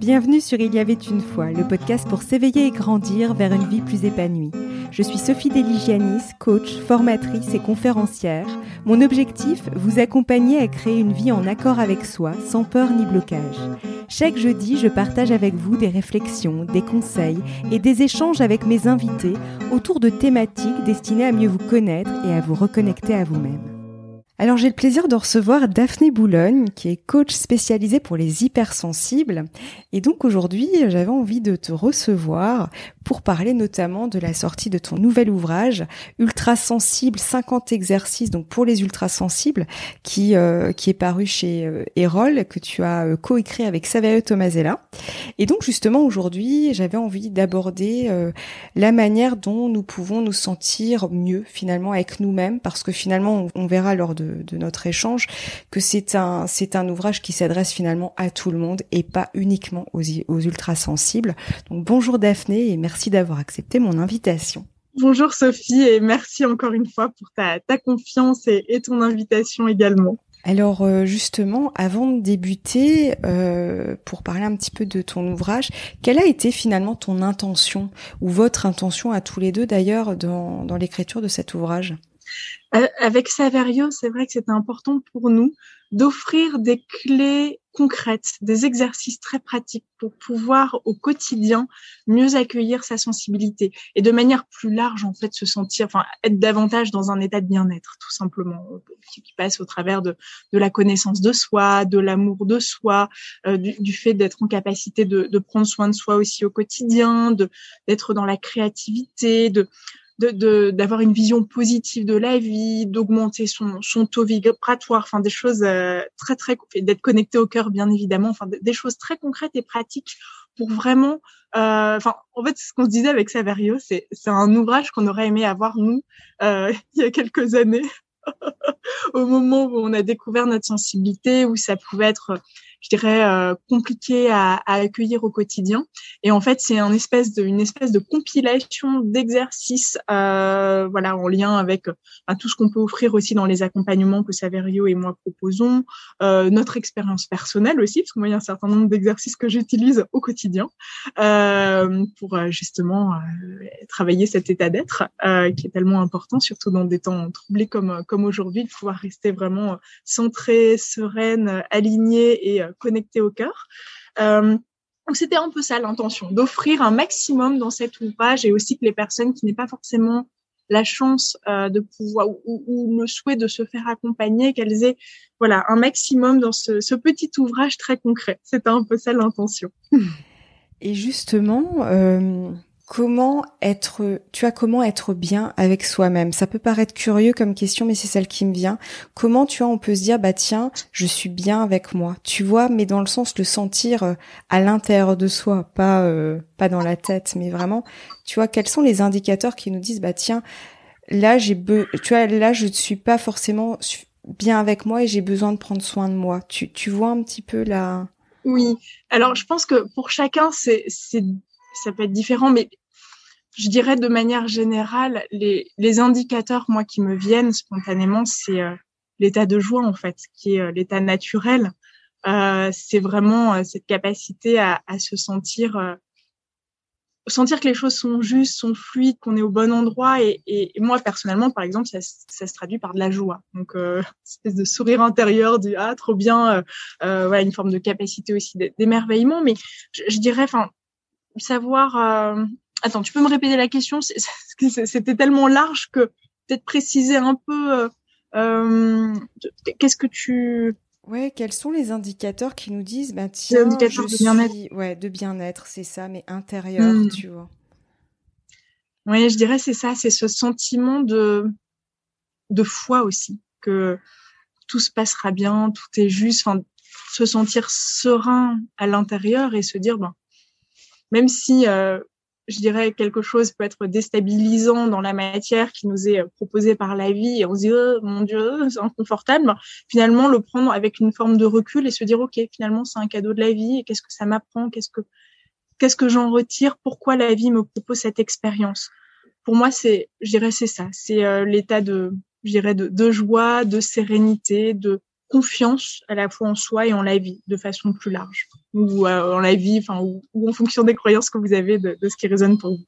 Bienvenue sur Il y avait une fois, le podcast pour s'éveiller et grandir vers une vie plus épanouie. Je suis Sophie Deligianis, coach, formatrice et conférencière. Mon objectif, vous accompagner à créer une vie en accord avec soi, sans peur ni blocage. Chaque jeudi, je partage avec vous des réflexions, des conseils et des échanges avec mes invités autour de thématiques destinées à mieux vous connaître et à vous reconnecter à vous-même. Alors j'ai le plaisir de recevoir Daphné Boulogne, qui est coach spécialisée pour les hypersensibles. Et donc aujourd'hui, j'avais envie de te recevoir pour parler notamment de la sortie de ton nouvel ouvrage, Ultra Sensible 50 exercices donc pour les ultra sensibles, qui euh, qui est paru chez euh, Erol, que tu as euh, coécrit avec Saverio Tomasella. Et donc justement aujourd'hui, j'avais envie d'aborder euh, la manière dont nous pouvons nous sentir mieux finalement avec nous-mêmes, parce que finalement on verra lors de de, notre échange, que c'est un, c'est un ouvrage qui s'adresse finalement à tout le monde et pas uniquement aux, aux ultra sensibles. Donc bonjour Daphné et merci d'avoir accepté mon invitation. Bonjour Sophie et merci encore une fois pour ta, ta confiance et, et ton invitation également. Alors euh, justement, avant de débuter, euh, pour parler un petit peu de ton ouvrage, quelle a été finalement ton intention ou votre intention à tous les deux d'ailleurs dans, dans l'écriture de cet ouvrage? Avec Saverio, c'est vrai que c'était important pour nous d'offrir des clés concrètes, des exercices très pratiques pour pouvoir au quotidien mieux accueillir sa sensibilité et de manière plus large en fait se sentir, enfin être davantage dans un état de bien-être tout simplement, qui passe au travers de, de la connaissance de soi, de l'amour de soi, euh, du, fait d'être en capacité de, de, prendre soin de soi aussi au quotidien, d'être dans la créativité, de d'avoir une vision positive de la vie, d'augmenter son, son taux vibratoire, enfin des choses euh, très très d'être connecté au cœur bien évidemment, enfin des choses très concrètes et pratiques pour vraiment, euh, enfin en fait ce qu'on se disait avec Saverio, c'est c'est un ouvrage qu'on aurait aimé avoir nous euh, il y a quelques années au moment où on a découvert notre sensibilité, où ça pouvait être je dirais, euh, compliqué à, à, accueillir au quotidien. Et en fait, c'est un espèce de, une espèce de compilation d'exercices, euh, voilà, en lien avec euh, tout ce qu'on peut offrir aussi dans les accompagnements que Saverio et moi proposons, euh, notre expérience personnelle aussi, parce que moi, y a un certain nombre d'exercices que j'utilise au quotidien euh, pour euh, justement travailler cet état d'être qui est tellement important, surtout dans des temps troublés comme comme aujourd'hui, de pouvoir rester vraiment centré, sereine, alignée et connecté au cœur. Euh, donc c'était un peu ça l'intention, d'offrir un maximum dans cet ouvrage et aussi que les personnes qui n'aient pas forcément la chance euh, de pouvoir ou, le souhait de se faire accompagner, qu'elles aient voilà un maximum dans ce, petit ouvrage très concret. C'était un peu ça l'intention. Et justement, euh, Comment être, tu as comment être bien avec soi-même? Ça peut paraître curieux comme question, mais c'est celle qui me vient. Comment tu vois, on peut se dire, bah tiens, je suis bien avec moi? Tu vois, mais dans le sens de sentir euh, à l'intérieur de soi, pas euh, pas dans la tête, mais vraiment. Tu vois, quels sont les indicateurs qui nous disent, bah tiens, là j'ai be... tu vois, là je ne suis pas forcément bien avec moi et j'ai besoin de prendre soin de moi. Tu tu vois un petit peu là. Oui. Alors je pense que pour chacun c'est c'est ça peut être différent, mais je dirais de manière générale, les, les indicateurs, moi, qui me viennent spontanément, c'est euh, l'état de joie, en fait, qui est euh, l'état naturel. Euh, c'est vraiment euh, cette capacité à, à se sentir sentir que les choses sont justes, sont fluides, qu'on est au bon endroit. Et, et, moi, personnellement, par exemple, ça, ça, se traduit par de la joie. Donc, euh, espèce de sourire intérieur, du ah trop bien, euh, voilà, une forme de capacité aussi d'émerveillement. Mais je, je dirais, enfin, savoir Attends, tu peux me répéter la question? C'était tellement large que peut-être préciser un peu. Euh, euh, Qu'est-ce que tu Ouais, quels sont les indicateurs qui nous disent, bah tiens, indicateurs de bien-être. Ouais, de bien-être, c'est ça, mais intérieur, hmm. tu vois. Oui, je dirais c'est ça, c'est ce sentiment de de foi aussi que tout se passera bien, tout est juste, enfin, se sentir serein à l'intérieur et se dire ben même si euh, je dirais, quelque chose peut être déstabilisant dans la matière qui nous est proposée par la vie et on se dit, oh, mon Dieu, c'est inconfortable. Finalement, le prendre avec une forme de recul et se dire, OK, finalement, c'est un cadeau de la vie et qu'est-ce que ça m'apprend? Qu'est-ce que, qu'est-ce que j'en retire? Pourquoi la vie me propose cette expérience? Pour moi, c'est, je dirais, c'est ça. C'est euh, l'état de, je dirais, de joie, de sérénité, de confiance à la fois en soi et en la vie de façon plus large ou euh, en la vie enfin ou, en fonction des croyances que vous avez de, de ce qui résonne pour vous.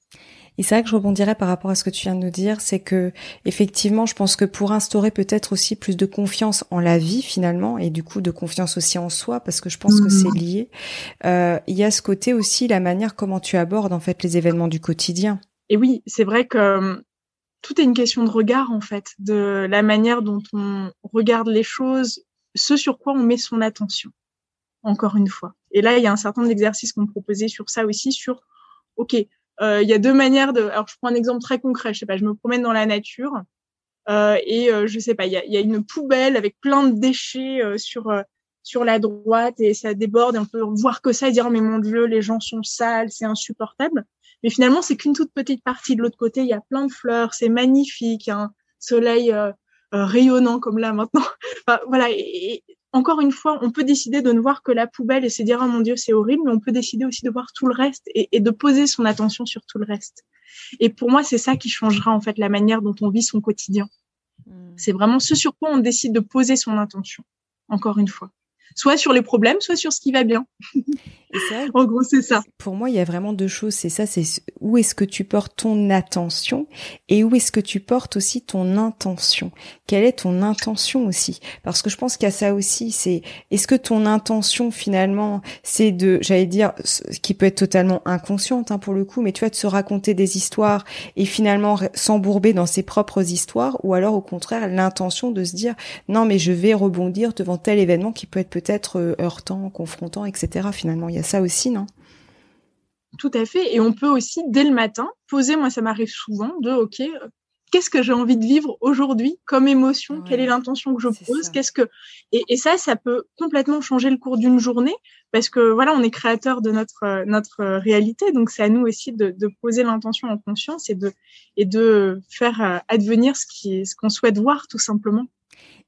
Et c'est vrai que je rebondirais par rapport à ce que tu viens de nous dire, c'est que effectivement, je pense que pour instaurer peut-être aussi plus de confiance en la vie finalement, et du coup de confiance aussi en soi, parce que je pense que c'est mhm. lié, euh, il y a ce côté aussi la manière comment tu abordes en fait les événements du quotidien. Et oui, c'est vrai que euh, tout est une question de regard en fait, de la manière dont on regarde les choses, ce sur quoi on met son attention. Encore une fois. Et là, il y a un certain nombre d'exercices qu'on proposait sur ça aussi, sur OK, euh, il y a deux manières de. Alors, je prends un exemple très concret. Je sais pas, je me promène dans la nature euh, et euh, je sais pas, il y a, y a, une poubelle avec plein de déchets euh, sur euh, sur la droite et ça déborde. Et on peut voir que ça et dire mais mon dieu, les gens sont sales, c'est insupportable. Mais finalement, c'est qu'une toute petite partie. De l'autre côté, il y a plein de fleurs, c'est magnifique, un soleil rayonnant comme là maintenant. enfin, voilà. Et, encore une fois, on peut décider de ne voir que la poubelle et se dire oh mon dieu c'est horrible, mais on peut décider aussi de voir tout le reste et, de poser son attention sur tout le reste. Et pour moi, c'est ça qui changera en fait la manière dont on vit son quotidien. Hmm. C'est vraiment ce sur quoi on décide de poser son attention. Encore une fois, soit sur les problèmes, soit sur ce qui va bien. en gros, c'est ça. Pour moi, il y a vraiment deux choses. C'est ça, c'est où est-ce que tu portes ton attention et où est-ce que tu portes aussi ton intention. Quelle est ton intention aussi? Parce que je pense qu'il y a ça aussi. C'est est-ce que ton intention finalement, c'est de, j'allais dire, qui peut être totalement inconsciente hein, pour le coup, mais tu vois, de se raconter des histoires et finalement s'embourber dans ses propres histoires, ou alors au contraire l'intention de se dire non, mais je vais rebondir devant tel événement qui peut être peut-être euh, heurtant, confrontant, etc. Finalement, il y a ça aussi, non? Tout à fait. Et on peut aussi, dès le matin, poser, moi ça m'arrive souvent, de, OK, qu'est-ce que j'ai envie de vivre aujourd'hui comme émotion? Quelle est l'intention que je pose? Qu'est-ce que et, ça, ça peut complètement changer le cours d'une journée parce que voilà, on est créateur de notre notre réalité, donc c'est à nous aussi de, de poser l'intention en conscience et de et de faire euh, advenir ce qui ce qu'on souhaite voir tout simplement.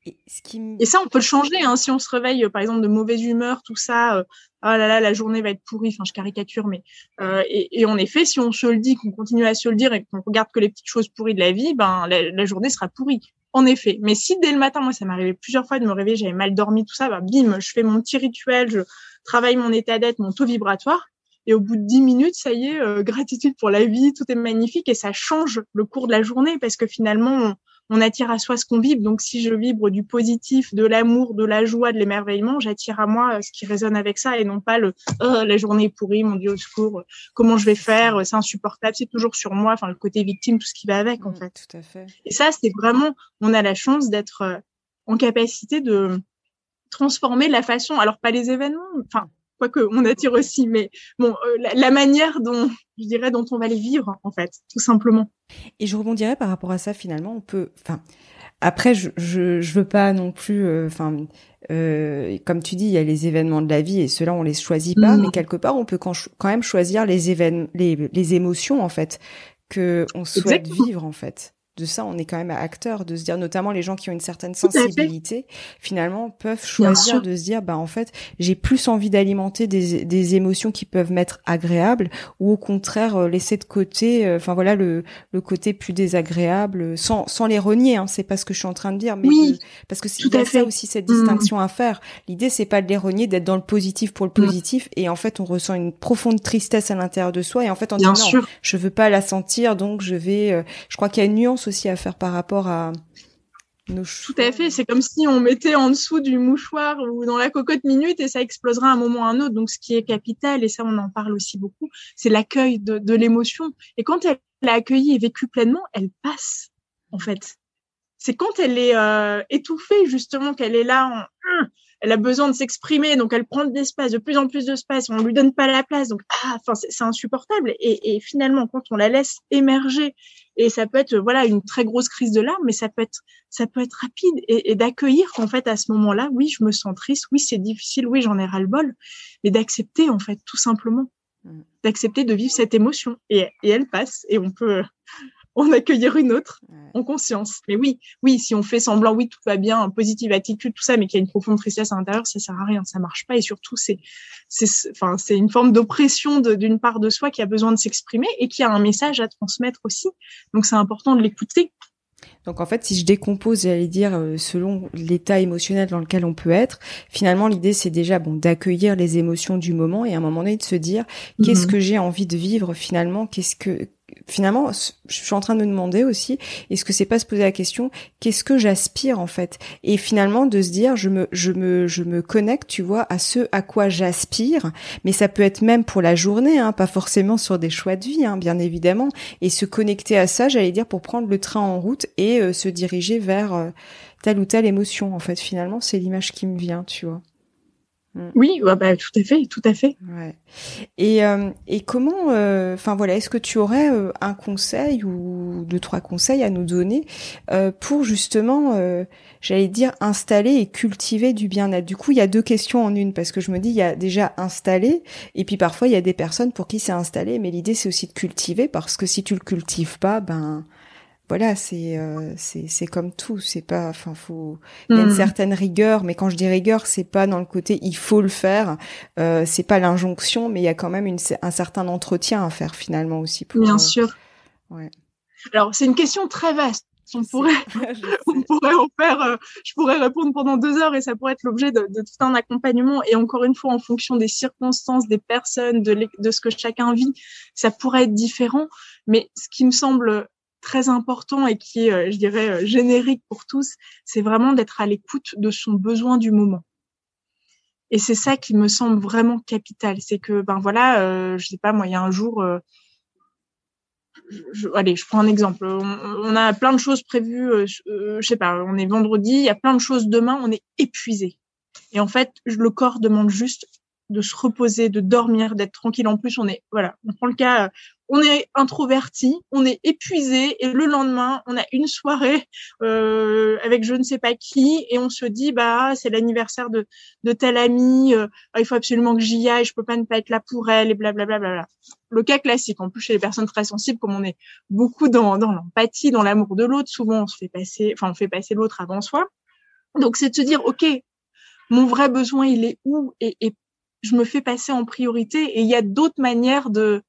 Et, ça, on peut le changer. Hein, si on se réveille, par exemple, de mauvaise humeur, tout ça, euh, oh là là, la journée va être pourrie. Enfin, je caricature, mais euh, et, en effet, si on se le dit, qu'on continue à se le dire et qu'on regarde que les petites choses pourries de la vie, ben la, journée sera pourrie. En effet. Mais si dès le matin, moi, ça arrivé plusieurs fois de me réveiller, j'avais mal dormi, tout ça, bah, bim, je fais mon petit rituel, je travaille mon état d'être, mon taux vibratoire. Et au bout de dix minutes, ça y est, euh, gratitude pour la vie, tout est magnifique et ça change le cours de la journée parce que finalement, attire à soi ce qu'on vibre. Donc, si je vibre du positif, de l'amour, de la joie, de l'émerveillement, j'attire à moi euh, ce qui résonne avec ça et non pas le oh, la journée est pourrie, mon Dieu au secours, comment je vais faire, c'est insupportable. C'est toujours sur moi, enfin le côté victime, tout ce qui va avec en mmh, fait. Tout à fait. Et ça, c'est vraiment, on a la chance d'être euh, en capacité de transformer la façon, alors pas les événements, enfin quoique on attire aussi, mais bon, euh, la, manière dont, je dirais, dont on va les vivre, en fait, tout simplement. Et je rebondirais par rapport à ça, finalement, on peut, enfin, après, je, je, je veux pas non plus, euh, enfin, euh, comme tu dis, il y a les événements de la vie et ceux-là, on les choisit pas, mais quelque part, on peut quand, quand même choisir les événements, les, les émotions, en fait, que on souhaite vivre, en fait de ça, on est quand même acteur, de se dire, notamment les gens qui ont une certaine sensibilité, finalement, peuvent choisir de se dire, bah en fait, j'ai plus envie d'alimenter des, des émotions qui peuvent m'être agréables, ou au contraire euh, laisser de côté, euh, enfin voilà, le, le côté plus désagréable, sans, sans les renier. Hein, c'est pas ce que je suis en train de dire, mais parce que il y a ça aussi cette mmh. distinction à faire. L'idée, c'est pas de les renier, d'être dans le positif pour le mmh. positif, et en fait, on ressent une profonde tristesse à l'intérieur de soi, et en fait, on dit non, je veux pas la sentir, donc je vais. Euh, je crois qu'il y a une nuance aussi à faire par rapport à nos Tout à fait. C'est comme si on mettait en dessous du mouchoir ou dans la cocotte minute et ça exploserait à un moment ou à un autre. Donc, ce qui est capital, et ça, on en parle aussi beaucoup, c'est l'accueil de, l'émotion. Et quand elle l'a accueillie et vécue pleinement, elle passe, en fait. C'est quand elle est euh, étouffée, justement, qu'elle est là en, elle a besoin de s'exprimer, donc elle prend de l'espace, de plus en plus d'espace, on lui donne pas la place, donc ah, enfin c'est insupportable. Et, finalement, quand on la laisse émerger, et ça peut être voilà une très grosse crise de larmes, mais ça peut être ça peut être rapide. Et, d'accueillir qu'en fait à ce moment-là, oui, je me sens triste, oui c'est difficile, oui j'en ai ras le bol, mais d'accepter en fait tout simplement, mmh. d'accepter de vivre cette émotion. Et, et elle passe et on peut en accueillir une autre en conscience. Mais oui, oui, si on fait semblant, oui, tout va bien, positive attitude, tout ça, mais qu'il y a une profonde tristesse à l'intérieur, ça sert à rien, ça marche pas. Et surtout, c'est, c'est, enfin, c'est une forme d'oppression d'une part de soi qui a besoin de s'exprimer et qui a un message à transmettre aussi. Donc, c'est important de l'écouter. Donc en fait, si je décompose, j'allais dire, euh, selon l'état émotionnel dans lequel on peut être, finalement l'idée c'est déjà bon d'accueillir les émotions du moment et à un moment donné de se dire qu'est-ce mhm. que j'ai envie de vivre finalement, qu'est-ce que finalement, je suis en train de me demander aussi, est-ce que c'est pas se poser la question, qu'est-ce que j'aspire en fait? Et finalement de se dire, je me, je me, je me connecte, tu vois, à ce à quoi j'aspire. Mais ça peut être même pour la journée, hein, pas forcément sur des choix de vie, hein, bien évidemment. Et se connecter à ça, j'allais dire, pour prendre le train en route et euh, se diriger vers euh, telle ou telle émotion. En fait, finalement, c'est l'image qui me vient, tu vois. Mm. Oui, bah, tout à fait, tout à fait. Ouais. Et, euh, et comment, euh, enfin voilà, est-ce que tu aurais euh, un conseil ou deux trois conseils à nous donner pour justement, j'allais dire, installer et cultiver du bien-être? Du coup, il y a deux questions en une parce que je me dis, il y a déjà installé et puis parfois il y a des personnes pour qui c'est installé, mais l'idée c'est aussi de cultiver parce que si tu le cultives pas, ben voilà, c'est euh, c'est c'est comme tout, c'est pas enfin faut il y a une hmm. certaine rigueur, mais quand je dis rigueur, c'est pas dans le côté il faut le faire, euh, c'est pas l'injonction, mais il y a quand même une, un certain entretien à faire finalement aussi pour Bien euh, sûr. Ouais. Alors, c'est une question très vaste. On pourrait, on pourrait en faire, euh, je pourrais répondre pendant deux heures et ça pourrait être l'objet de, de, tout un accompagnement. Et encore une fois, en fonction des circonstances, des personnes, de, de ce que chacun vit, ça pourrait être différent. Mais ce qui me semble très important et qui est, euh, je dirais, euh, générique pour tous, c'est vraiment d'être à l'écoute de son besoin du moment. Et c'est ça qui me semble vraiment capital. C'est que, ben voilà, euh, je sais pas, moi, il y a un jour, euh, allez, je prends un exemple. On, a plein de choses prévues, euh, je sais pas, on est vendredi, il y a plein de choses demain, on est épuisé. Et en fait, le corps demande juste de se reposer, de dormir, d'être tranquille. En plus, on est, voilà, on prend le cas, on est introverti, on est épuisé et le lendemain, on a une soirée euh, avec je ne sais pas qui et on se dit bah c'est l'anniversaire de de telle amie, euh, il faut absolument que j'y aille, je peux pas ne pas être là pour elle et blablabla. Bla, bla, bla. Le cas classique. En plus chez les personnes très sensibles, comme on est beaucoup dans dans l'empathie, dans l'amour de l'autre, souvent on se fait passer, enfin on fait passer l'autre avant soi. Donc c'est de se dire ok, mon vrai besoin il est où et, et je me fais passer en priorité et il y a d'autres manières de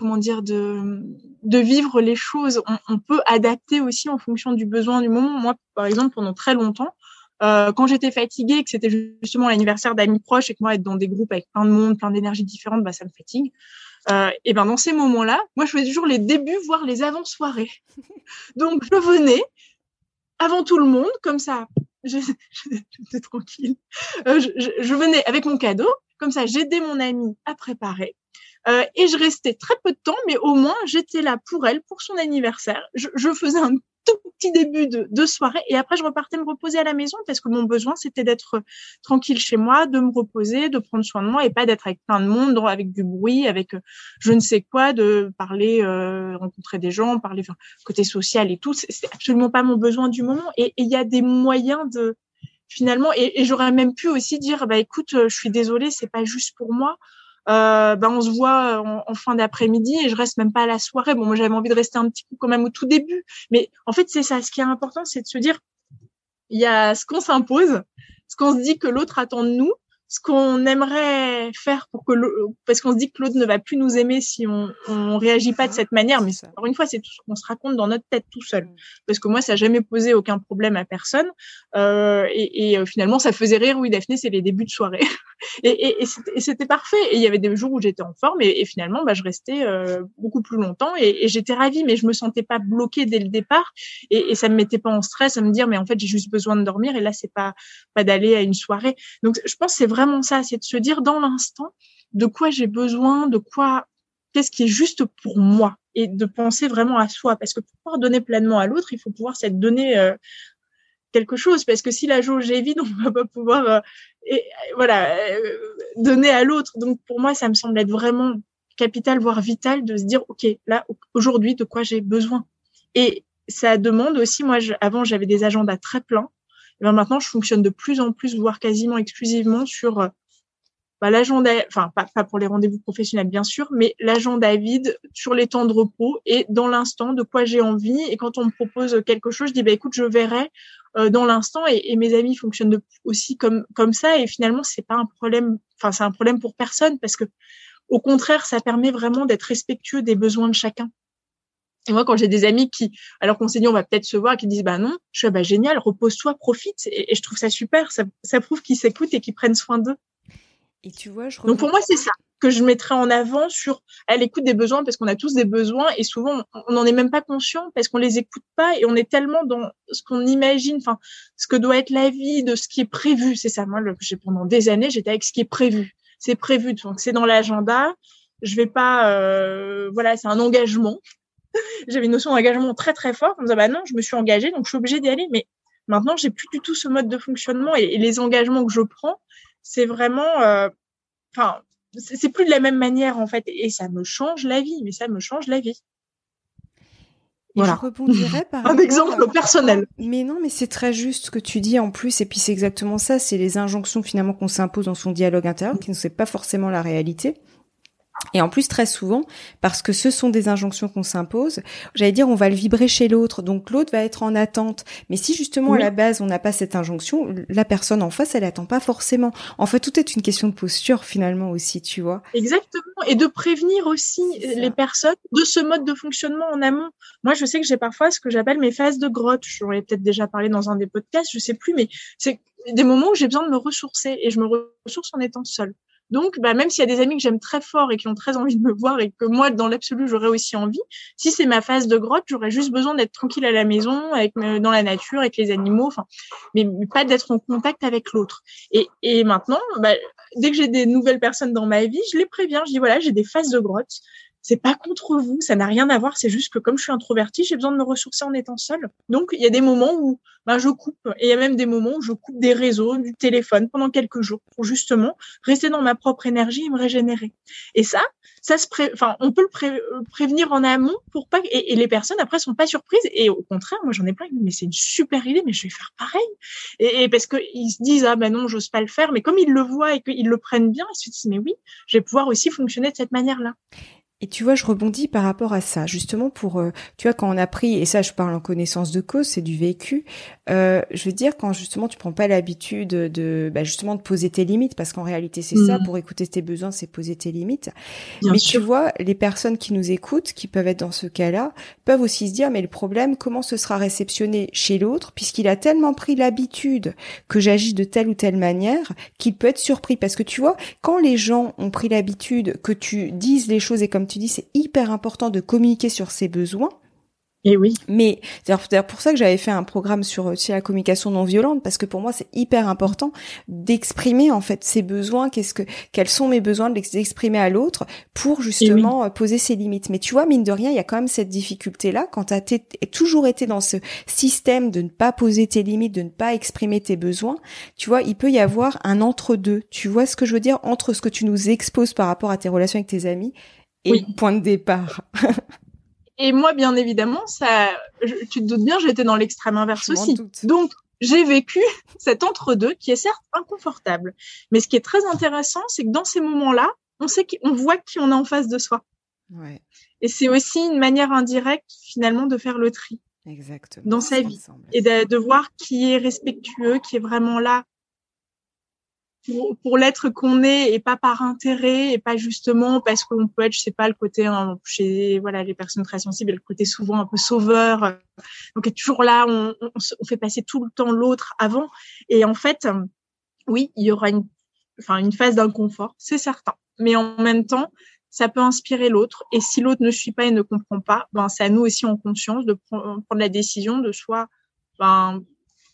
comment dire de de vivre les choses. On, peut adapter aussi en fonction du besoin du moment. Moi, par exemple, pendant très longtemps, euh, quand j'étais fatiguée, que c'était justement l'anniversaire d'amis proches et que moi être dans des groupes avec plein de monde, plein d'énergies différentes, bah ça me fatigue. Euh, et ben dans ces moments-là, moi je faisais toujours les débuts, voire les avant-soirées. Donc je venais avant tout le monde, comme ça, j'étais tranquille. Euh, je, je, venais avec mon cadeau, comme ça j'aidais mon ami à préparer. Euh, et je restais très peu de temps, mais au moins j'étais là pour elle, pour son anniversaire. Je, je faisais un tout petit début de, de, soirée et après je repartais me reposer à la maison parce que mon besoin c'était d'être tranquille chez moi, de me reposer, de prendre soin de moi et pas d'être avec plein de monde, avec du bruit, avec euh, je ne sais quoi, de parler, euh, rencontrer des gens, parler enfin, côté social et tout. C'est absolument pas mon besoin du moment et il y a des moyens de finalement et, et j'aurais même pu aussi dire bah écoute je suis désolée c'est pas juste pour moi euh, ben on se voit en, fin d'après-midi et je reste même pas à la soirée. Bon, moi j'avais envie de rester un petit coup quand même au tout début, mais en fait c'est ça. Ce qui est important, c'est de se dire il y a ce qu'on s'impose, ce qu'on se dit que l'autre attend de nous, ce qu'on aimerait faire pour que parce qu'on se dit que l'autre ne va plus nous aimer si on on réagit pas de cette manière mais encore une fois c'est tout ce qu'on se raconte dans notre tête tout seul. Parce que moi ça n'a jamais posé aucun problème à personne euh, et, et, euh, finalement ça faisait rire oui Daphné c'est les débuts de soirée. Et, et, et c'était parfait. Et il y avait des jours où j'étais en forme et, finalement bah je restais euh, beaucoup plus longtemps et, j'étais ravie mais je me sentais pas bloquée dès le départ. Et, ça me mettait pas en stress à me dire mais en fait j'ai juste besoin de dormir et là c'est pas pas d'aller à une soirée. Donc je pense c'est vrai vraiment ça, c'est de se dire dans l'instant de quoi j'ai besoin, de quoi, qu'est-ce qui est juste pour moi et de penser vraiment à soi. Parce que pour pouvoir donner pleinement à l'autre, il faut pouvoir s'être donné euh, quelque chose. Parce que si la jauge est vide, on ne va pas pouvoir euh, et, voilà euh, donner à l'autre. Donc pour moi, ça me semble être vraiment capital, voire vital, de se dire ok, là aujourd'hui, de quoi j'ai besoin. Et ça demande aussi, moi, avant j'avais des agendas très pleins ben maintenant, je fonctionne de plus en plus, voire quasiment exclusivement sur euh, bah, l'agenda, enfin pas, pour les rendez-vous professionnels bien sûr, mais l'agenda vide sur les temps de repos et dans l'instant de quoi j'ai envie. Et quand on me propose quelque chose, je dis bah écoute, je verrai euh, dans l'instant. Et, et, mes amis fonctionnent aussi comme comme ça. Et finalement, c'est pas un problème. Enfin, c'est un problème pour personne parce que au contraire, ça permet vraiment d'être respectueux des besoins de chacun. Et moi, quand j'ai des amis qui, alors qu'on s'est dit on va peut-être se voir, qui disent bah non, je suis bah génial, repose-toi, profite, et, je trouve ça super. Ça, ça prouve qu'ils s'écoutent et qu'ils prennent soin d'eux. Et tu vois, je Donc pour moi, c'est ça que je mettrais en avant sur elle écoute des besoins parce qu'on a tous des besoins et souvent on n'en est même pas conscient parce qu'on les écoute pas et on est tellement dans ce qu'on imagine, enfin ce que doit être la vie, de ce qui est prévu. C'est ça. Moi, j'ai pendant des années, j'étais avec ce qui est prévu. C'est prévu, donc c'est dans l'agenda. Je vais pas, euh, voilà, c'est un engagement. J'avais une notion d'engagement très très forte. On me disait bah non, je me suis engagée, donc je suis obligée d'y aller. Mais maintenant, j'ai plus du tout ce mode de fonctionnement et les engagements que je prends c'est vraiment, euh, enfin, c'est plus de la même manière en fait, et ça me change la vie, mais ça me change la vie. voilà. Je rebondirais par un exemple personnel. Mais non, mais c'est très juste ce que tu dis en plus, et puis c'est exactement ça, c'est les injonctions finalement qu'on s'impose dans son dialogue intérieur, qui ne sait pas forcément la réalité. Et en plus, très souvent, parce que ce sont des injonctions qu'on s'impose, j'allais dire, on va le vibrer chez l'autre, donc l'autre va être en attente. Mais si justement à la base on n'a pas cette injonction, la personne en face, elle attend pas forcément. En fait, tout est une question de posture finalement aussi, tu vois. Exactement, et de prévenir aussi les personnes de ce mode de fonctionnement en amont. Moi, je sais que j'ai parfois ce que j'appelle mes phases de grotte. J'en ai peut-être déjà parlé dans un des podcasts, je sais plus, mais c'est des moments où j'ai besoin de me ressourcer et je me ressource en étant seule. Donc, bah, même s'il y a des amis que j'aime très fort et qui ont très envie de me voir et que moi, dans l'absolu, j'aurais aussi envie, si c'est ma phase de grotte, j'aurais juste besoin d'être tranquille à la maison, avec dans la nature, avec les animaux, mais pas d'être en contact avec l'autre. Et, et maintenant, bah, dès que j'ai des nouvelles personnes dans ma vie, je les préviens. Je dis voilà, j'ai des phases de grotte c'est pas contre vous, ça n'a rien à voir, c'est juste que comme je suis introvertie, j'ai besoin de me ressourcer en étant seule. Donc il y a des moments où ben, je coupe et il y a même des moments où je coupe des réseaux, du téléphone pendant quelques jours pour justement rester dans ma propre énergie et me régénérer. Et ça, ça se pré... enfin on peut le euh, prévenir en amont pour pas et, les personnes après sont pas surprises et au contraire, moi j'en ai plein mais c'est une super idée mais je vais faire pareil. Et, parce que ils se disent ah ben non, j'ose pas le faire mais comme ils le voient et qu'ils le prennent bien, ils se disent mais oui, je vais pouvoir aussi fonctionner de cette manière-là. Et tu vois, je rebondis par rapport à ça, justement pour, euh, tu vois, quand on a pris, et ça je parle en connaissance de cause, c'est du vécu, euh, je veux dire quand justement tu prends pas l'habitude de, bah, justement de poser tes limites, parce qu'en réalité c'est ça, mm. pour écouter tes besoins, c'est poser tes limites. mais tu vois, les personnes qui nous écoutent, qui peuvent être dans ce cas-là, peuvent aussi se dire, mais le problème, comment ce sera réceptionné chez l'autre, puisqu'il a tellement pris l'habitude que j'agis de telle ou telle manière, qu'il peut être surpris, parce que tu vois, quand les gens ont pris l'habitude que tu dises les choses et comme tu dis, c'est hyper important de communiquer sur ses besoins. Et oui. Mais c'est pour ça que j'avais fait un programme sur, euh, la communication non violente parce que pour moi c'est hyper important d'exprimer en fait ses besoins, qu'est-ce que quels sont mes besoins, de les exprimer à l'autre pour justement euh, poser ses limites. Mais tu vois mine de rien, il y a quand même cette difficulté là quand tu as toujours été dans ce système de ne pas poser tes limites, de ne pas exprimer tes besoins. Tu vois, il peut y avoir un entre deux. Tu vois ce que je veux dire? Entre ce que tu nous exposes par rapport à tes relations avec tes amis et point de départ. et moi, bien évidemment, ça, tu te doutes bien, j'étais dans l'extrême inverse aussi. Donc, j'ai vécu cet entre-deux qui est certes inconfortable. Mais ce qui est très intéressant, c'est que dans ces moments-là, on sait qu'on voit qui on a en face de soi. Ouais. Et c'est aussi une manière indirecte, finalement, de faire le tri. Exactement. Dans sa vie. Et de, de, voir qui est respectueux, qui est vraiment là pour, pour l'être qu'on est et pas par intérêt et pas justement parce qu'on peut être je sais pas le côté hein, chez voilà les personnes très sensibles le côté souvent un peu sauveur. Donc est toujours là on, on, fait passer tout le temps l'autre avant. Et en fait oui il y aura une enfin une phase d'inconfort c'est certain. Mais en même temps ça peut inspirer l'autre. Et si l'autre ne suit pas et ne comprend pas ben c'est à nous aussi en conscience de prendre la décision de soit ben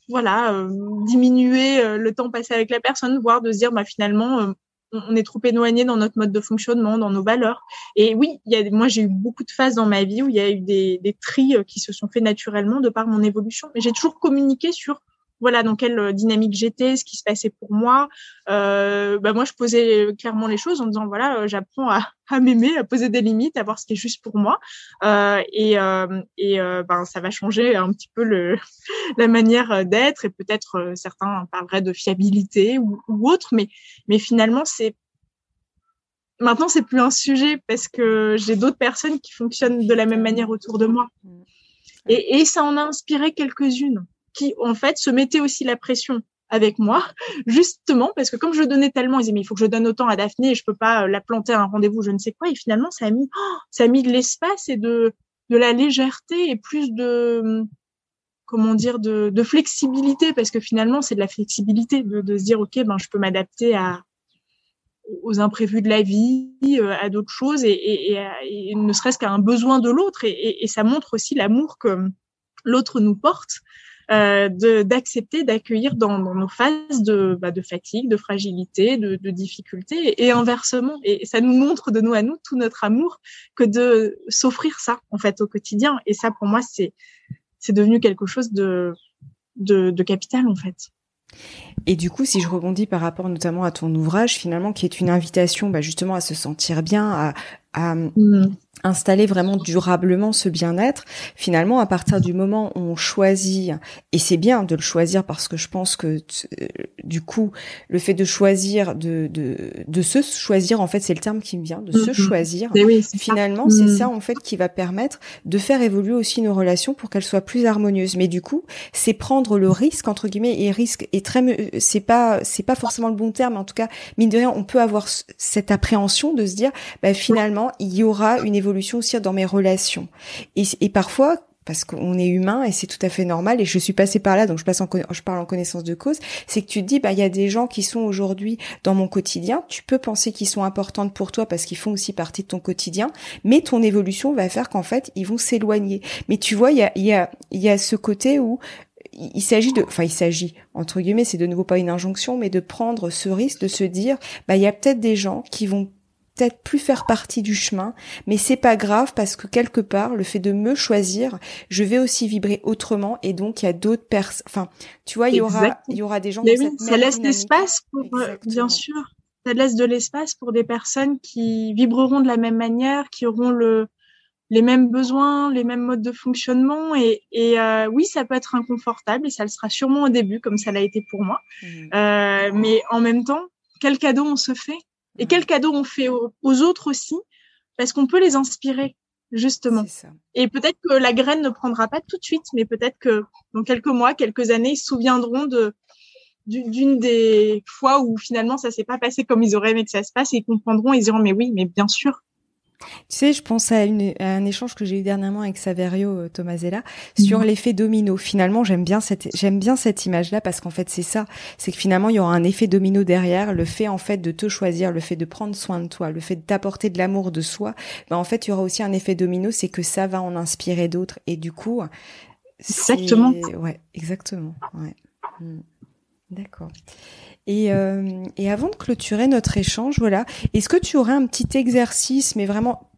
voilà, euh, diminuer euh, le temps passé avec la personne, voire de se dire, bah, finalement, euh, on est trop éloigné dans notre mode de fonctionnement, dans nos valeurs. Et oui, il y a, moi, j'ai eu beaucoup de phases dans ma vie où il y a eu des, des tris qui se sont faits naturellement de par mon évolution. Mais j'ai toujours communiqué sur voilà dans quelle euh, dynamique j'étais, ce qui se passait pour moi. Euh, bah moi, je posais clairement les choses en disant voilà, euh, j'apprends à, à m'aimer, à poser des limites, à voir ce qui est juste pour moi. Euh, et euh, et euh, ben ça va changer un petit peu le la manière d'être et peut-être certains parleraient de fiabilité ou, ou autre, mais mais finalement c'est maintenant c'est plus un sujet parce que j'ai d'autres personnes qui fonctionnent de la même manière autour de moi. Mmh. Et, et ça en a inspiré quelques-unes qui en fait se mettaient aussi la pression avec moi, justement parce que comme je donnais tellement, ils disaient mais il faut que je donne autant à Daphné et je peux pas euh, la planter à un rendez-vous, je ne sais quoi. Et finalement, ça a mis, oh, ça a mis de l'espace et de de la légèreté et plus de comment dire de, de flexibilité parce que finalement c'est de la flexibilité de, de se dire ok ben je peux m'adapter à aux imprévus de la vie, euh, à d'autres choses, et, et, et, ne serait-ce qu'à un besoin de l'autre. Et, et, ça montre aussi l'amour que l'autre nous porte, euh, d'accepter, d'accueillir dans, dans, nos phases de, bah, de fatigue, de fragilité, de, de difficulté, et, inversement. Et ça nous montre de nous à nous tout notre amour que de s'offrir ça en fait au quotidien. Et ça, pour moi, c'est c'est devenu quelque chose de, de, de capital en fait. Et du coup, si je rebondis par rapport notamment à ton ouvrage, finalement, qui est une invitation bah, justement à se sentir bien, à, à, mm installer vraiment durablement ce bien-être, finalement, à partir du moment où on choisit, et c'est bien de le choisir parce que je pense que euh, du coup, le fait de choisir, de, de, de se choisir, en fait, c'est le terme qui me vient, de se mm-hmm. choisir, finalement, c'est mm. ça, en fait, qui va permettre de faire évoluer aussi nos relations pour qu'elles soient plus harmonieuses. Mais du coup, c'est prendre le risque, entre guillemets, et risque est très, c'est pas, c'est pas forcément le bon terme, en tout cas, mine de rien, on peut avoir cette appréhension de se dire, bah, finalement, il y aura une évolution aussi dans mes relations. Et, et parfois, parce qu'on est humain et c'est tout à fait normal et je suis passée par là donc je passe en je parle en connaissance de cause c'est que tu te dis bah il y a des gens qui sont aujourd'hui dans mon quotidien tu peux penser qu'ils sont importantes pour toi parce qu'ils font aussi partie de ton quotidien mais ton évolution va faire qu'en fait ils vont s'éloigner mais tu vois il y a il y a il y a ce côté où il s'agit de, enfin il s'agit entre guillemets, c'est de nouveau pas une injonction, mais de prendre ce risque de se dire, bah il y a peut-être des gens qui vont peut-être plus faire partie du chemin, mais c'est pas grave parce que quelque part, le fait de me choisir, je vais aussi vibrer autrement et donc il y a d'autres personnes. Enfin, tu vois, il y aura, il y aura des gens. Mais oui, ça laisse l'espace pour, euh, bien sûr, ça laisse de l'espace pour des personnes qui vibreront de la même manière, qui auront le les mêmes besoins, les mêmes modes de fonctionnement et, et euh, oui, ça peut être inconfortable et ça le sera sûrement au début, comme ça l'a été pour moi. Mmh. Euh, mais en même temps, quel cadeau on se fait et quel cadeau on fait aux, autres aussi, parce qu'on peut les inspirer, justement. Et peut-être que la graine ne prendra pas tout de suite, mais peut-être que dans quelques mois, quelques années, ils se souviendront de d'une des fois où finalement ça s'est pas passé comme ils auraient aimé que ça se passe et ils comprendront ils diront mais oui mais bien sûr tu sais, je pense à, une, un échange que j'ai eu dernièrement avec Saverio euh, Tomasella sur mhm. l'effet domino. Finalement, j'aime bien cette j'aime bien cette image-là parce qu'en fait, c'est ça. C'est que finalement, il y aura un effet domino derrière. Le fait en fait de te choisir, le fait de prendre soin de toi, le fait de t'apporter de l'amour de soi. Ben, en fait, il y aura aussi un effet domino, c'est que ça va en inspirer d'autres. Et du coup, exactement. Ouais, exactement. Ouais. Hmm. D'accord. Et, euh, et avant de clôturer notre échange, voilà, est-ce que tu aurais un petit exercice, mais vraiment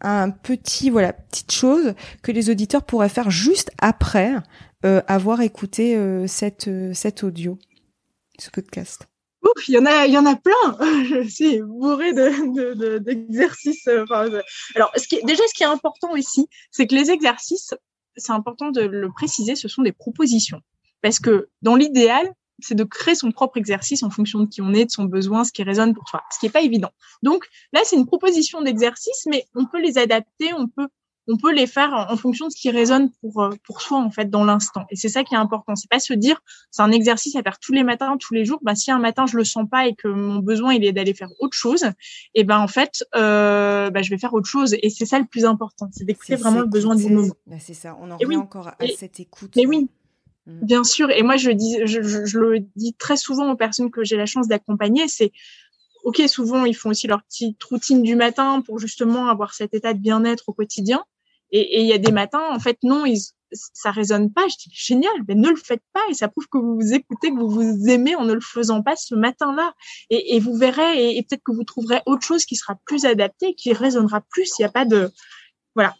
un petit, voilà, petite chose que les auditeurs pourraient faire juste après euh, avoir écouté euh, cette, euh, cet audio, ce podcast? Ouf, il y en a, il y en a plein. Je suis bourrée de, d'exercices. De, enfin, alors, ce qui déjà, ce qui est important ici, c'est que les exercices, c'est important de le préciser, ce sont des propositions. Parce que dans l'idéal, c'est de créer son propre exercice en fonction de qui on est, de son besoin, ce qui résonne pour soi, ce qui est pas évident. Donc là, c'est une proposition d'exercice, mais on peut les adapter, on peut on peut les faire en, fonction de ce qui résonne pour euh, pour soi en fait dans l'instant. Et c'est ça qui est important. C'est pas se dire c'est un exercice à faire tous les matins, tous les jours. Bah si un matin je le sens pas et que mon besoin il est d'aller faire autre chose, et eh ben en fait euh, bah, je vais faire autre chose. Et c'est ça le plus important, c'est d'écouter vraiment le besoin du moment. Bah, c'est ça. On en revient encore à cette écoute. Mais oui. Mm. Bien sûr, et moi je dis, je, je, le dis très souvent aux personnes que j'ai la chance d'accompagner, c'est ok, souvent ils font aussi leur petite routine du matin pour justement avoir cet état de bien-être au quotidien. Et il y a des matins, en fait, non, ils, ça résonne pas. Je dis génial, mais ne le faites pas et ça prouve que vous vous écoutez, que vous vous aimez en ne le faisant pas ce matin-là. Et, vous verrez, et, et peut-être que vous trouverez autre chose qui sera plus adapté, qui résonnera plus. Il n'y a pas de voilà,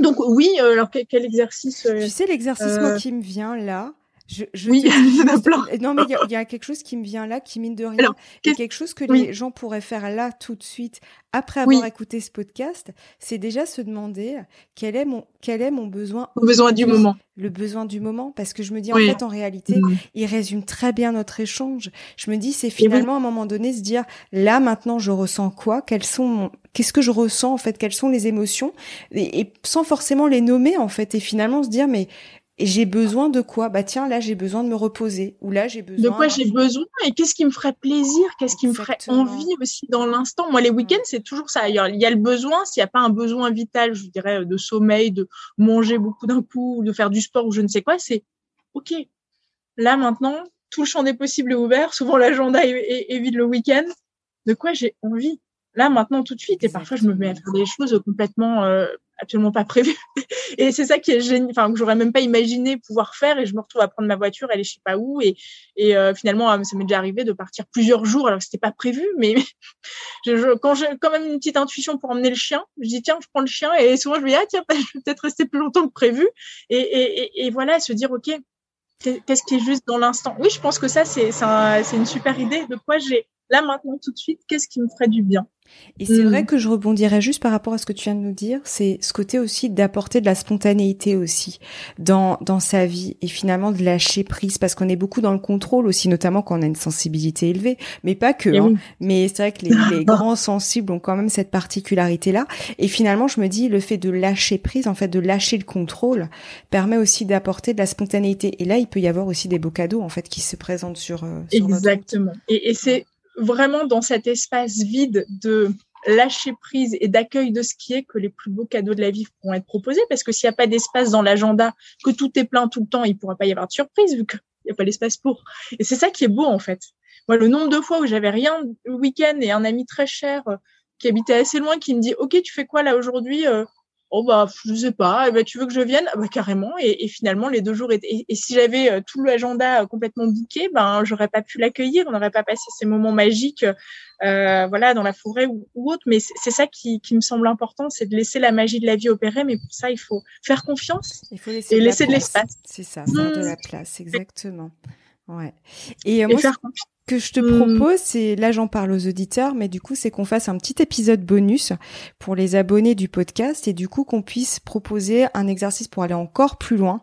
donc oui, euh, alors quel, exercice euh, Tu sais l'exercice moi euh, qui me vient là. Je, je oui, il y en a plein. Non, mais il y, a quelque chose qui me vient là, qui mine de rien, et quelque chose que les gens pourraient faire là tout de suite, après avoir écouté ce podcast, c'est déjà se demander quel est mon quel est mon besoin. Le besoin du moment. Le besoin du moment, parce que je me dis en fait en réalité, mm. il résume très bien notre échange. Je me dis c'est finalement à un moment donné se dire là maintenant je ressens quoi, quels sont mon qu'est-ce que je ressens en fait, quelles sont les émotions, et, et sans forcément les nommer en fait, et finalement se dire mais et j'ai besoin de quoi? Bah tiens, là j'ai besoin de me reposer ou là j'ai besoin de quoi j'ai besoin? Et qu'est-ce qui me ferait plaisir, qu'est-ce qui me ferait envie aussi dans l'instant? Moi, les mm. week-ends, c'est toujours ça. Il y a le besoin, s'il n'y a pas un besoin vital, je dirais de sommeil, de manger beaucoup d'un coup, de faire du sport ou je ne sais quoi, c'est ok. Là maintenant, tout le champ des possibles est ouvert. Souvent l'agenda est vide le week-end. De quoi j'ai envie? Là maintenant tout de suite et parfois je me mets à faire des choses complètement euh, absolument pas prévues et c'est ça qui est génial enfin que j'aurais même pas imaginé pouvoir faire et je me retrouve à prendre ma voiture aller je sais pas où et et euh, finalement euh, ça m'est déjà arrivé de partir plusieurs jours alors que c'était pas prévu mais je, quand j'ai quand même une petite intuition pour emmener le chien je dis tiens je prends le chien et souvent je me dis ah tiens je vais peut-être rester plus longtemps que prévu et et, et, voilà se dire ok qu'est-ce qui est juste dans l'instant? Oui je pense que ça c'est c'est une super idée. De quoi j'ai là maintenant tout de suite? Qu'est-ce qui me ferait du bien? Et c'est vrai mm. que je rebondirais juste par rapport à ce que tu viens de nous dire, c'est ce côté aussi d'apporter de la spontanéité aussi dans dans sa vie et finalement de lâcher prise parce qu'on est beaucoup dans le contrôle aussi, notamment quand on a une sensibilité élevée, mais pas que. Hein. Mais c'est vrai que les, les grands sensibles ont quand même cette particularité là. Et finalement, je me dis le fait de lâcher prise, en fait, de lâcher le contrôle, permet aussi d'apporter de la spontanéité. Et là, il peut y avoir aussi des beaux cadeaux en fait qui se présentent sur. Euh, sur Exactement. Et, et c'est vraiment dans cet espace vide de lâcher prise et d'accueil de ce qui est que les plus beaux cadeaux de la vie pourront être proposés parce que s'il n'y a pas d'espace dans l'agenda, que tout est plein tout le temps, il ne pourra pas y avoir de surprise vu qu'il n'y a pas l'espace pour. Et c'est ça qui est beau en fait. Moi, le nombre de fois où j'avais rien le week-end et un ami très cher euh, qui habitait assez loin qui me dit OK, tu fais quoi là aujourd'hui euh, oh bah je sais pas, eh ben, tu veux que je vienne? Ah bah, carrément et, finalement les deux jours étaient, et, si j'avais euh, tout l'agenda euh, complètement bouqué, ben j'aurais pas pu l'accueillir, on n'aurait pas passé ces moments magiques euh, voilà dans la forêt ou, autre. Mais c'est ça qui, qui, me semble important, c'est de laisser la magie de la vie opérer. Mais pour ça, il faut faire confiance il faut laisser et laisser de l'espace. C'est ça, faire de la mmh. place, exactement. Ouais. Et, moi, faire confiance que je te propose, c'est là j'en parle aux auditeurs, mais du coup c'est qu'on fasse un petit épisode bonus pour les abonnés du podcast et du coup qu'on puisse proposer un exercice pour aller encore plus loin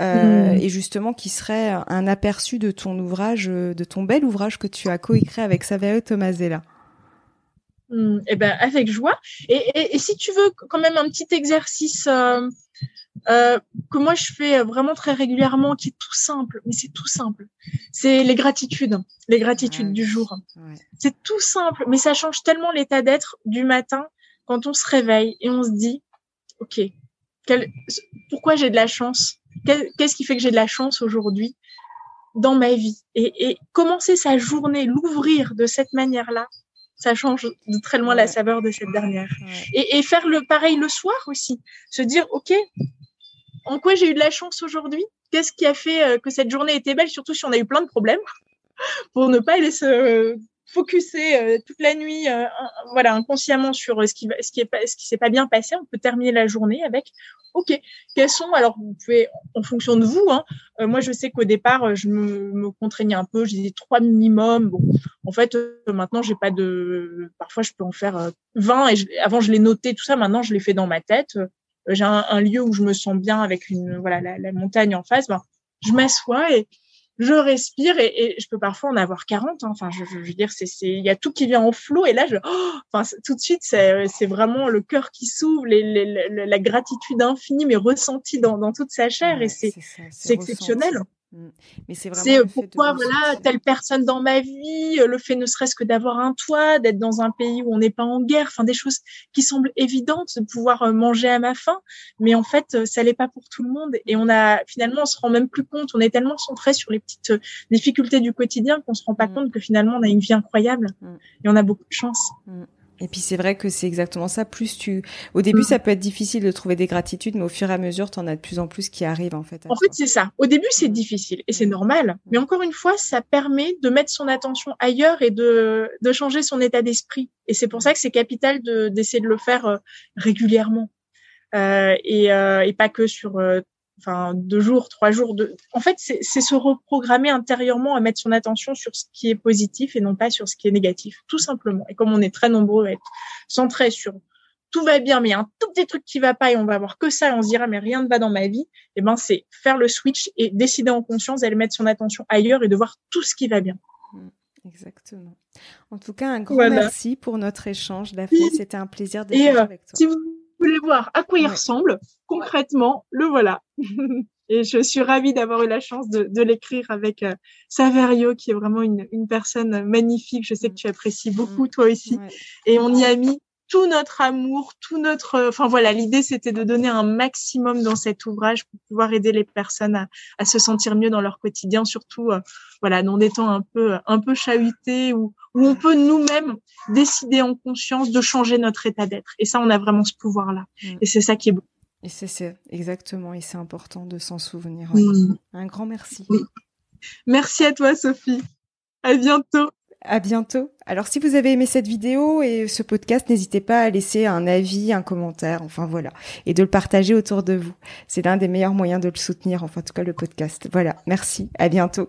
euh, et justement qui serait un aperçu de ton ouvrage, de ton bel ouvrage que tu as coécrit avec Saverio Tomasella. eh ben avec joie. Et, et, si tu veux quand même un petit exercice. Euh euh, que moi je fais vraiment très régulièrement, qui est tout simple, mais c'est tout simple. C'est les gratitudes, les gratitudes du jour. C'est tout simple, mais ça change tellement l'état d'être du matin quand on se réveille et on se dit, ok, pourquoi j'ai de la chance? Qu'est-ce qui fait que j'ai de la chance aujourd'hui dans ma vie? Et, commencer sa journée, l'ouvrir de cette manière-là, ça change de très loin la saveur de cette dernière. Et, et, faire le pareil le soir aussi, se dire ok, en quoi j'ai eu de la chance aujourd'hui? Qu'est-ce qui a fait euh, que cette journée était belle, surtout si on a eu plein de problèmes, pour ne pas aller se focuser euh, toute la nuit, voilà, inconsciemment sur ce qui ce qui est ce qui s'est pas bien passé. On peut terminer la journée avec, ok, quels sont alors vous pouvez en fonction de vous. Hein, moi, je sais qu'au départ, je me, me, contraignais un peu, je disais trois minimum. Bon, en fait, maintenant, j'ai pas de. Parfois, je peux en faire 20 et avant, je les notais tout ça. Maintenant, je les fais dans ma tête j'ai un, lieu où je me sens bien avec une voilà la, montagne en face, ben, je m'assois et je respire et, je peux parfois en avoir 40. Hein. Enfin, je, veux dire, c'est il y a tout qui vient en flot et là, je, oh, enfin, tout de suite, c'est c'est vraiment le cœur qui s'ouvre, la gratitude infinie mais ressentie dans, dans toute sa chair et c'est c'est exceptionnel. Mais c'est vraiment. C'est pourquoi voilà telle personne dans ma vie, euh, le fait ne serait-ce que d'avoir un toit, d'être dans un pays où on n'est pas en guerre, enfin des choses qui semblent évidentes, de pouvoir euh, manger à ma faim, mais en fait euh, ça l'est pas pour tout le monde et on a finalement on se rend même plus compte, on est tellement centré sur les petites difficultés du quotidien qu'on se rend pas mm. compte que finalement on a une vie incroyable mm. et on a beaucoup de chance. Et puis c'est vrai que c'est exactement ça. Plus tu, au début, ça peut être difficile de trouver des gratitudes, mais au fur et à mesure, tu en as de plus en plus qui arrivent en fait. En fait, c'est ça. Au début, c'est difficile et c'est normal. Mais encore une fois, ça permet de mettre son attention ailleurs et de, de changer son état d'esprit. Et c'est pour ça que c'est capital de d'essayer de le faire euh, régulièrement. Euh, et, euh, et, pas que sur euh, enfin deux jours, trois jours. De... En fait, c'est se reprogrammer intérieurement à mettre son attention sur ce qui est positif et non pas sur ce qui est négatif, tout simplement. Et comme on est très nombreux à être centrés sur tout va bien, mais il y a un tout petit truc qui va pas et on va voir que ça et on se dira mais rien ne va dans ma vie. Et eh ben c'est faire le switch et décider en conscience d'aller mettre son attention ailleurs et de voir tout ce qui va bien. Mmh, exactement. En tout cas, un grand merci pour notre échange, Daphné. C'était un plaisir d'être euh, avec toi. Si vous voulez voir à quoi il ressemble, concrètement, le voilà. Et je suis ravie d'avoir eu la chance de, de l'écrire avec euh, Saverio, qui est vraiment une, une, personne magnifique. Je sais que tu apprécies beaucoup, toi aussi. Et on y a mis tout notre amour, tout notre, enfin voilà, l'idée c'était de donner un maximum dans cet ouvrage pour pouvoir aider les personnes à, à se sentir mieux dans leur quotidien, surtout euh, voilà dans des temps un peu un peu chahutés où où on peut nous-mêmes décider en conscience de changer notre état d'être. Et ça, on a vraiment ce pouvoir-là. Mm. Et c'est ça qui est beau. Et c'est exactement, et c'est important de s'en souvenir. Mm. Un grand merci. Merci à toi, Sophie. À bientôt. À bientôt. Alors si vous avez aimé cette vidéo et ce podcast, n'hésitez pas à laisser un avis, un commentaire, enfin voilà, et de le partager autour de vous. C'est l'un des meilleurs moyens de le soutenir, enfin en tout cas le podcast. Voilà, merci, à bientôt.